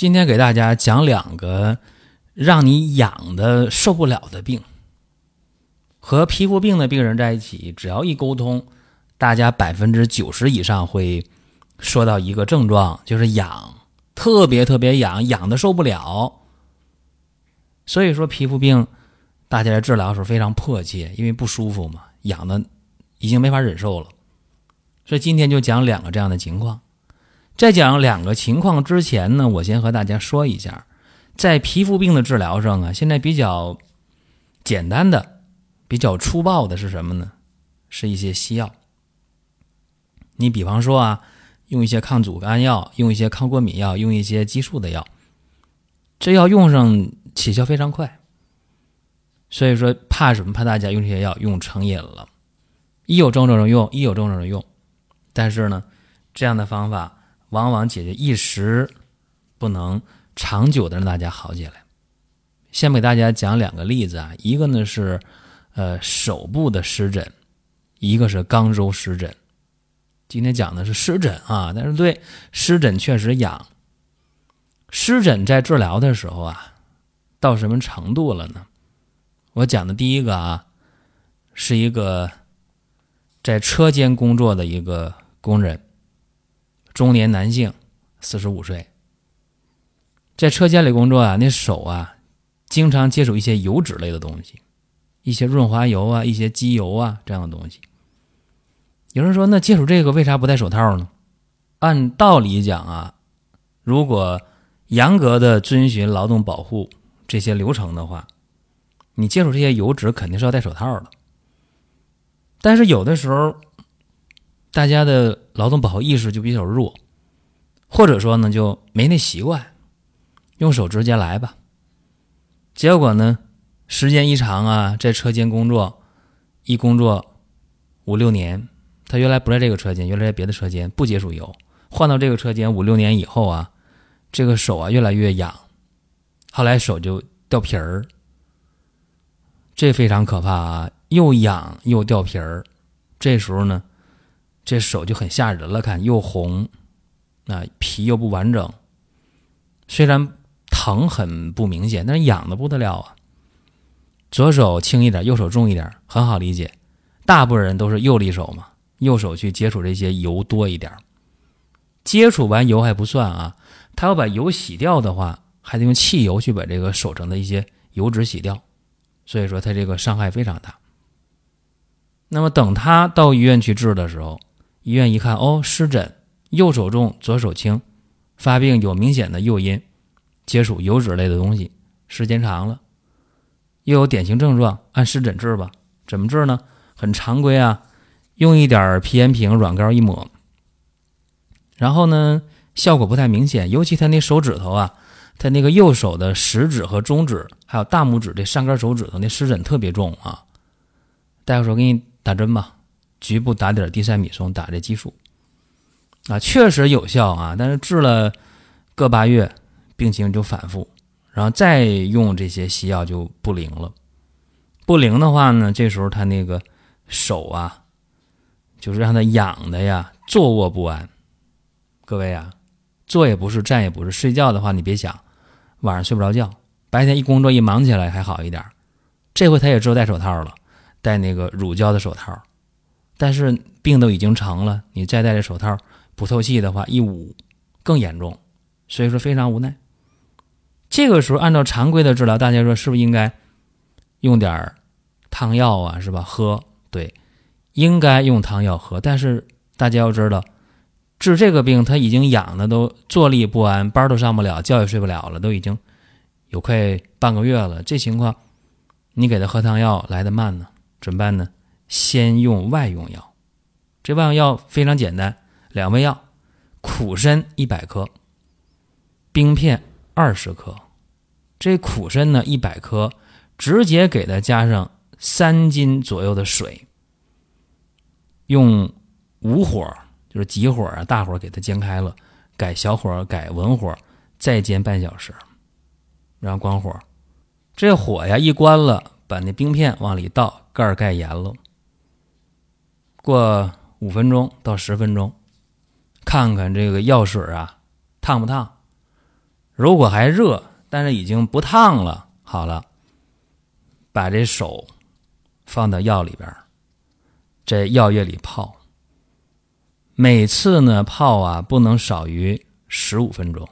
今天给大家讲两个让你痒的受不了的病。和皮肤病的病人在一起，只要一沟通，大家百分之九十以上会说到一个症状，就是痒，特别特别痒，痒的受不了。所以说皮肤病，大家在治疗的时候非常迫切，因为不舒服嘛，痒的已经没法忍受了。所以今天就讲两个这样的情况。在讲两个情况之前呢，我先和大家说一下，在皮肤病的治疗上啊，现在比较简单的、比较粗暴的是什么呢？是一些西药。你比方说啊，用一些抗组胺药，用一些抗过敏药，用一些激素的药，这药用上起效非常快。所以说，怕什么？怕大家用这些药用成瘾了，一有症状就用，一有症状就用。但是呢，这样的方法。往往解决一时，不能长久的让大家好起来。先给大家讲两个例子啊，一个呢是呃手部的湿疹，一个是肛周湿疹。今天讲的是湿疹啊，但是对湿疹确实痒。湿疹在治疗的时候啊，到什么程度了呢？我讲的第一个啊，是一个在车间工作的一个工人。中年男性，四十五岁，在车间里工作啊，那手啊，经常接触一些油脂类的东西，一些润滑油啊，一些机油啊这样的东西。有人说，那接触这个为啥不戴手套呢？按道理讲啊，如果严格的遵循劳动保护这些流程的话，你接触这些油脂肯定是要戴手套的。但是有的时候。大家的劳动保护意识就比较弱，或者说呢就没那习惯，用手直接来吧。结果呢，时间一长啊，在车间工作，一工作五六年，他原来不在这个车间，原来在别的车间不接触油，换到这个车间五六年以后啊，这个手啊越来越痒，后来手就掉皮儿，这非常可怕啊，又痒又掉皮儿，这时候呢。这手就很吓人了，看又红，啊皮又不完整，虽然疼很不明显，但是痒的不得了啊。左手轻一点，右手重一点，很好理解。大部分人都是右利手嘛，右手去接触这些油多一点。接触完油还不算啊，他要把油洗掉的话，还得用汽油去把这个手上的一些油脂洗掉，所以说他这个伤害非常大。那么等他到医院去治的时候，医院一看，哦，湿疹，右手重，左手轻，发病有明显的诱因，接触油脂类的东西，时间长了，又有典型症状，按湿疹治吧。怎么治呢？很常规啊，用一点皮炎平软膏一抹，然后呢，效果不太明显，尤其他那手指头啊，他那个右手的食指和中指，还有大拇指这上根手指头那湿疹特别重啊。大夫说给你打针吧。局部打点地塞米松，打这激素，啊，确实有效啊。但是治了个把月，病情就反复，然后再用这些西药就不灵了。不灵的话呢，这时候他那个手啊，就是让他痒的呀，坐卧不安。各位啊，坐也不是，站也不是，睡觉的话你别想，晚上睡不着觉，白天一工作一忙起来还好一点。这回他也知道戴手套了，戴那个乳胶的手套。但是病都已经成了，你再戴着手套不透气的话，一捂更严重，所以说非常无奈。这个时候按照常规的治疗，大家说是不是应该用点汤药啊？是吧？喝对，应该用汤药喝。但是大家要知道，治这个病他已经痒的都坐立不安，班都上不了，觉也睡不了了，都已经有快半个月了。这情况，你给他喝汤药来的慢呢，怎么办呢？先用外用药，这外用药非常简单，两味药：苦参一百克，冰片二十克，这苦参呢一百克，直接给它加上三斤左右的水，用武火，就是急火啊，大火给它煎开了，改小火，改文火，再煎半小时，然后关火。这火呀一关了，把那冰片往里倒，盖儿盖严了。过五分钟到十分钟，看看这个药水啊烫不烫。如果还热，但是已经不烫了，好了，把这手放到药里边，这药液里泡。每次呢泡啊不能少于十五分钟，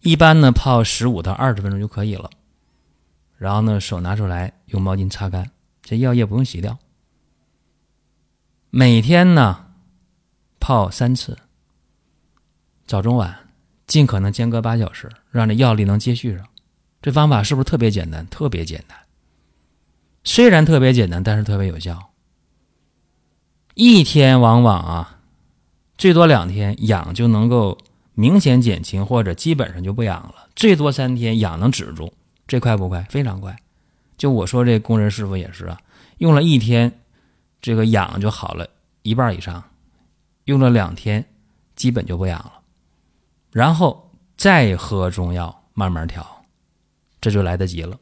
一般呢泡十五到二十分钟就可以了。然后呢，手拿出来用毛巾擦干，这药液不用洗掉。每天呢泡三次，早中晚，尽可能间隔八小时，让这药力能接续上。这方法是不是特别简单？特别简单。虽然特别简单，但是特别有效。一天往往啊，最多两天痒就能够明显减轻，或者基本上就不痒了。最多三天痒能止住。这快不快？非常快。就我说这工人师傅也是啊，用了一天，这个痒就好了一半以上；用了两天，基本就不痒了。然后再喝中药，慢慢调，这就来得及了。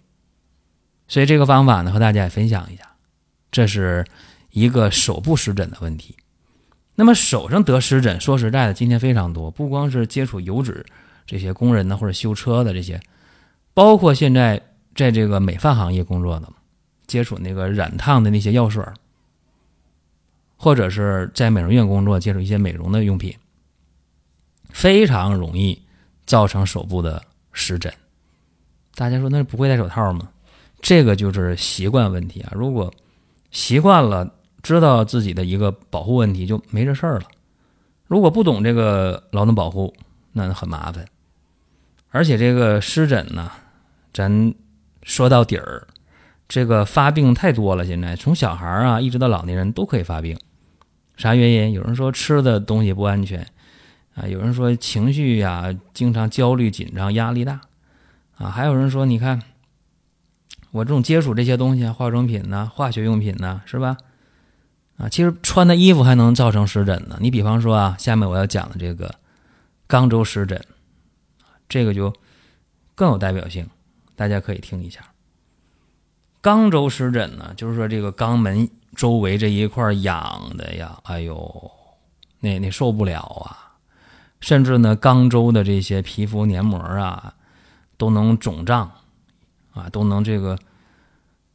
所以这个方法呢，和大家也分享一下。这是一个手部湿疹的问题。那么手上得湿疹，说实在的，今天非常多，不光是接触油脂这些工人呢，或者修车的这些。包括现在在这个美发行业工作的，接触那个染烫的那些药水儿或者是在美容院工作接触一些美容的用品，非常容易造成手部的湿疹。大家说那不会戴手套吗？这个就是习惯问题啊！如果习惯了，知道自己的一个保护问题，就没这事儿了。如果不懂这个劳动保护，那很麻烦。而且这个湿疹呢。咱说到底儿，这个发病太多了。现在从小孩啊一直到老年人都可以发病，啥原因？有人说吃的东西不安全啊，有人说情绪呀经常焦虑紧张压力大啊，还有人说你看我这种接触这些东西啊，化妆品呐、化学用品呐，是吧？啊，其实穿的衣服还能造成湿疹呢。你比方说啊，下面我要讲的这个肛周湿疹，这个就更有代表性。大家可以听一下，肛周湿疹呢，就是说这个肛门周围这一块痒的呀，哎呦，那那受不了啊，甚至呢，肛周的这些皮肤黏膜啊，都能肿胀，啊，都能这个，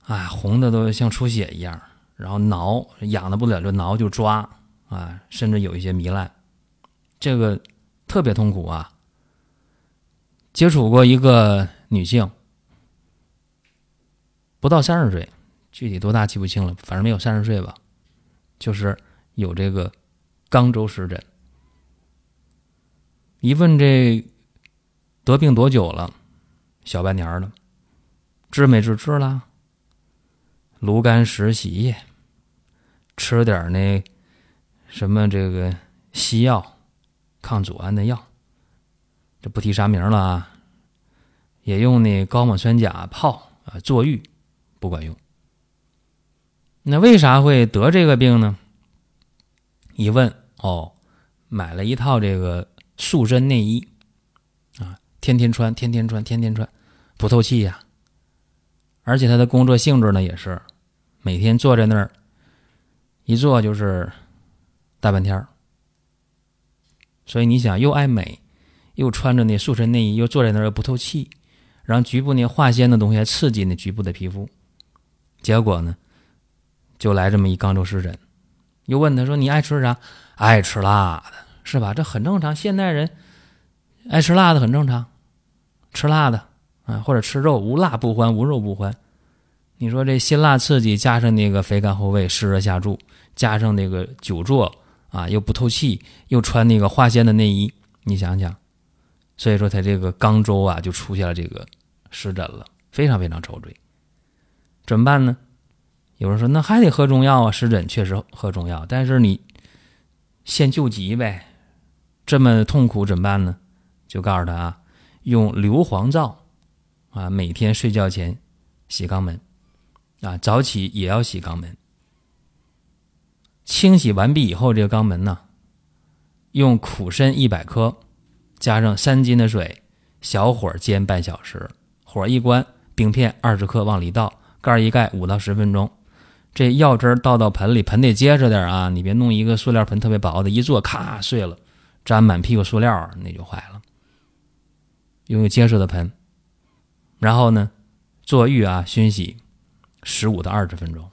啊，红的都像出血一样，然后挠，痒的不了就挠就抓，啊，甚至有一些糜烂，这个特别痛苦啊。接触过一个女性。不到三十岁，具体多大记不清了，反正没有三十岁吧。就是有这个肛周湿疹。一问这得病多久了？小半年了。治没治？治了。炉甘石洗液，吃点那什么这个西药，抗组胺的药。这不提啥名了啊。也用那高锰酸钾泡啊坐浴。不管用，那为啥会得这个病呢？一问哦，买了一套这个塑身内衣，啊，天天穿，天天穿，天天穿，不透气呀。而且他的工作性质呢，也是每天坐在那儿，一坐就是大半天儿。所以你想，又爱美，又穿着那塑身内衣，又坐在那儿又不透气，然后局部那化纤的东西还刺激那局部的皮肤。结果呢，就来这么一肛周湿疹。又问他说：“你爱吃啥？爱吃辣的，是吧？这很正常。现代人爱吃辣的很正常，吃辣的啊，或者吃肉，无辣不欢，无肉不欢。你说这辛辣刺激，加上那个肥甘厚味，湿热下注，加上那个久坐啊，又不透气，又穿那个化纤的内衣，你想想，所以说他这个肛周啊，就出现了这个湿疹了，非常非常遭罪。”怎么办呢？有人说那还得喝中药啊，湿疹确实喝中药，但是你先救急呗。这么痛苦怎么办呢？就告诉他啊，用硫磺皂啊，每天睡觉前洗肛门啊，早起也要洗肛门。清洗完毕以后，这个肛门呢，用苦参一百克，加上三斤的水，小火煎半小时，火一关，冰片二十克往里倒，盖一盖，五到十分钟。这药汁倒到盆里，盆得结实点啊！你别弄一个塑料盆特别薄的，一坐咔碎了，沾满屁股塑料那就坏了。用个结实的盆，然后呢，坐浴啊熏洗十五到二十分钟，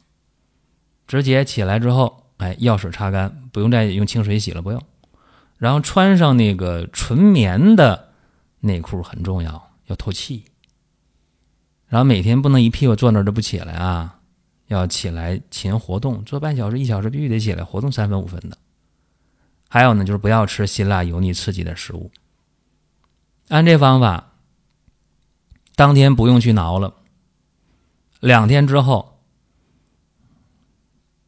直接起来之后，哎，药水擦干，不用再用清水洗了，不用。然后穿上那个纯棉的内裤很重要，要透气。然后每天不能一屁股坐那儿就不起来啊。要起来勤活动，做半小时、一小时必须得起来活动三分五分的。还有呢，就是不要吃辛辣、油腻、刺激的食物。按这方法，当天不用去挠了，两天之后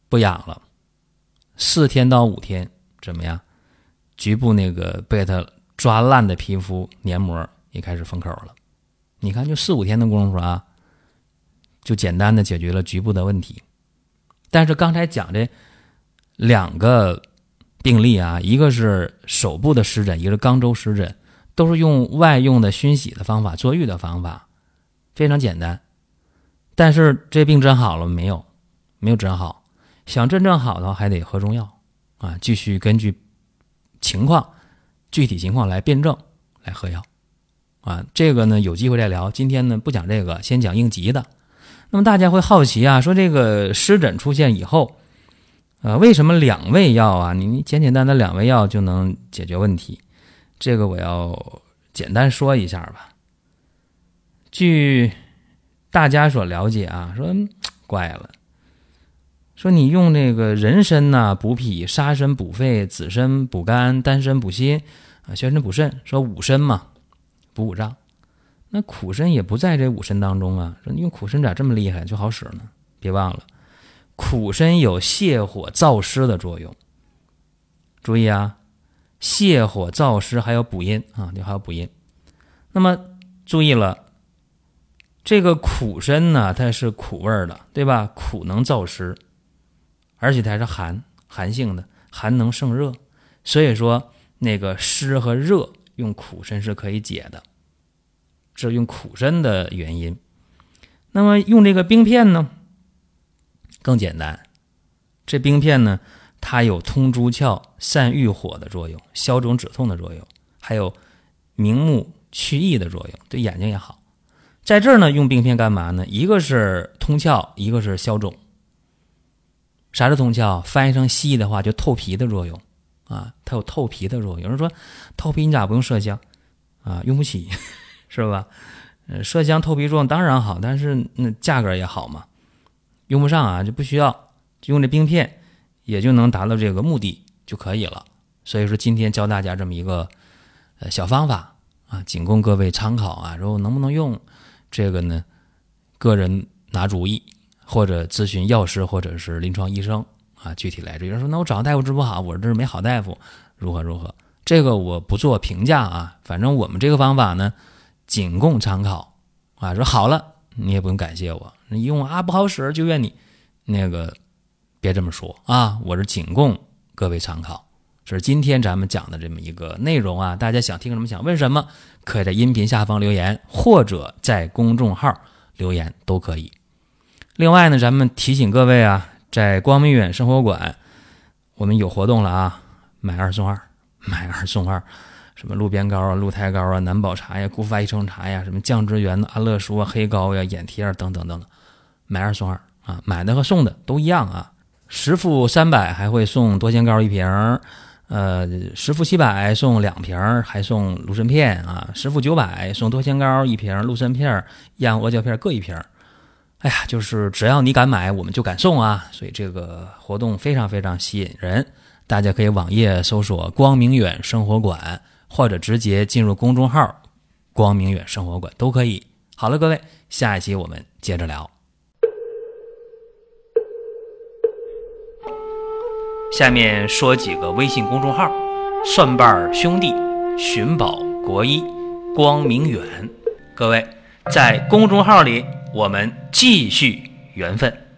不痒了，四天到五天怎么样？局部那个被它抓烂的皮肤黏膜也开始封口了。你看，就四五天的功夫啊。就简单的解决了局部的问题，但是刚才讲的两个病例啊，一个是手部的湿疹，一个是肛周湿疹，都是用外用的熏洗的方法坐浴的方法，非常简单。但是这病真好了没有？没有真好。想真正好的话，还得喝中药啊，继续根据情况、具体情况来辩证来喝药啊。这个呢，有机会再聊。今天呢，不讲这个，先讲应急的。那么大家会好奇啊，说这个湿疹出现以后，呃，为什么两味药啊？你简简单单两味药就能解决问题？这个我要简单说一下吧。据大家所了解啊，说怪了，说你用这个人参呐补脾，沙参补肺，紫参补肝，丹参补心，啊，玄参补肾，说五参嘛补五脏。那苦参也不在这五参当中啊，说你用苦参咋这么厉害就好使呢？别忘了，苦参有泻火燥湿的作用。注意啊，泻火燥湿还有补阴啊，你还有补阴。那么注意了，这个苦参呢，它是苦味的，对吧？苦能燥湿，而且它还是寒寒性的，寒能胜热，所以说那个湿和热用苦参是可以解的。是用苦参的原因，那么用这个冰片呢，更简单。这冰片呢，它有通诸窍、散郁火的作用，消肿止痛的作用，还有明目祛翳的作用，对眼睛也好。在这儿呢，用冰片干嘛呢？一个是通窍，一个是消肿。啥是通窍？翻译成西医的话，就透皮的作用啊，它有透皮的作用。有人说，透皮你咋不用麝香啊？用不起。是吧？麝香透皮作用当然好，但是那价格也好嘛，用不上啊，就不需要，用这冰片，也就能达到这个目的就可以了。所以说今天教大家这么一个呃小方法啊，仅供各位参考啊。说能不能用这个呢？个人拿主意，或者咨询药师或者是临床医生啊，具体来着。有人说那我找大夫治不好，我这是没好大夫，如何如何？这个我不做评价啊，反正我们这个方法呢。仅供参考啊！说好了，你也不用感谢我，你用啊不好使就怨你，那个别这么说啊！我是仅供各位参考，这是今天咱们讲的这么一个内容啊！大家想听什么，想问什么，可以在音频下方留言，或者在公众号留言都可以。另外呢，咱们提醒各位啊，在光明远生活馆，我们有活动了啊，买二送二，买二送二。什么鹿鞭膏啊、鹿胎膏啊、南宝茶呀、古法益生茶呀、什么降脂源的安乐舒啊、黑膏呀、眼贴啊等等等等，买二送二啊，买的和送的都一样啊。十付三百还会送多仙膏一瓶，呃，十付七百送两瓶，还送芦参片啊。十付九百送多仙膏一瓶，芦参片、燕阿胶片各一瓶。哎呀，就是只要你敢买，我们就敢送啊。所以这个活动非常非常吸引人，大家可以网页搜索“光明远生活馆”。或者直接进入公众号“光明远生活馆”都可以。好了，各位，下一期我们接着聊。下面说几个微信公众号：蒜瓣兄弟、寻宝国医、光明远。各位在公众号里，我们继续缘分。